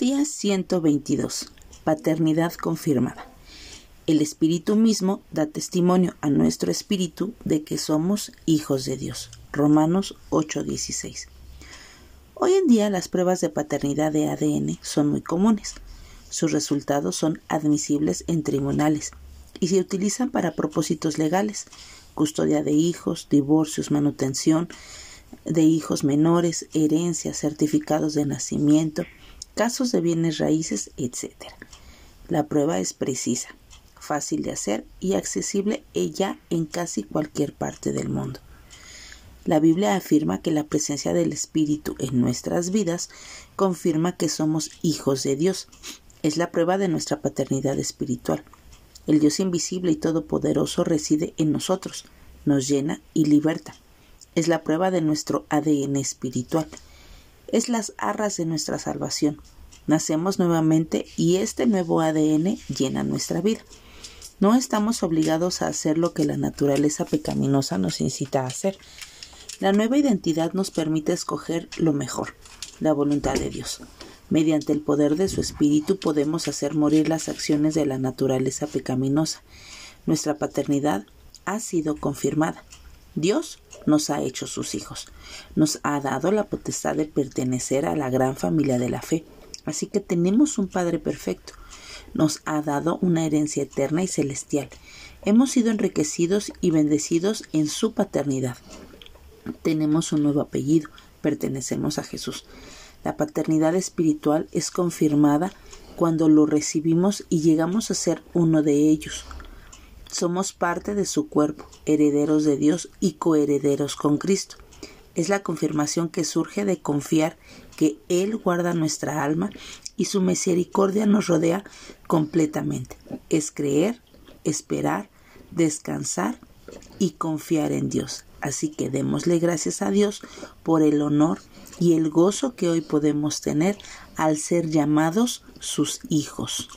Día 122. Paternidad confirmada. El Espíritu mismo da testimonio a nuestro espíritu de que somos hijos de Dios. Romanos 8:16. Hoy en día las pruebas de paternidad de ADN son muy comunes. Sus resultados son admisibles en tribunales y se utilizan para propósitos legales, custodia de hijos, divorcios, manutención de hijos menores, herencias, certificados de nacimiento, casos de bienes raíces, etc. La prueba es precisa, fácil de hacer y accesible ella en casi cualquier parte del mundo. La Biblia afirma que la presencia del Espíritu en nuestras vidas confirma que somos hijos de Dios. Es la prueba de nuestra paternidad espiritual. El Dios invisible y todopoderoso reside en nosotros, nos llena y liberta. Es la prueba de nuestro ADN espiritual es las arras de nuestra salvación. Nacemos nuevamente y este nuevo ADN llena nuestra vida. No estamos obligados a hacer lo que la naturaleza pecaminosa nos incita a hacer. La nueva identidad nos permite escoger lo mejor, la voluntad de Dios. Mediante el poder de su espíritu podemos hacer morir las acciones de la naturaleza pecaminosa. Nuestra paternidad ha sido confirmada. Dios nos ha hecho sus hijos. Nos ha dado la potestad de pertenecer a la gran familia de la fe. Así que tenemos un Padre perfecto. Nos ha dado una herencia eterna y celestial. Hemos sido enriquecidos y bendecidos en su paternidad. Tenemos un nuevo apellido. Pertenecemos a Jesús. La paternidad espiritual es confirmada cuando lo recibimos y llegamos a ser uno de ellos. Somos parte de su cuerpo, herederos de Dios y coherederos con Cristo. Es la confirmación que surge de confiar que Él guarda nuestra alma y su misericordia nos rodea completamente. Es creer, esperar, descansar y confiar en Dios. Así que démosle gracias a Dios por el honor y el gozo que hoy podemos tener al ser llamados sus hijos.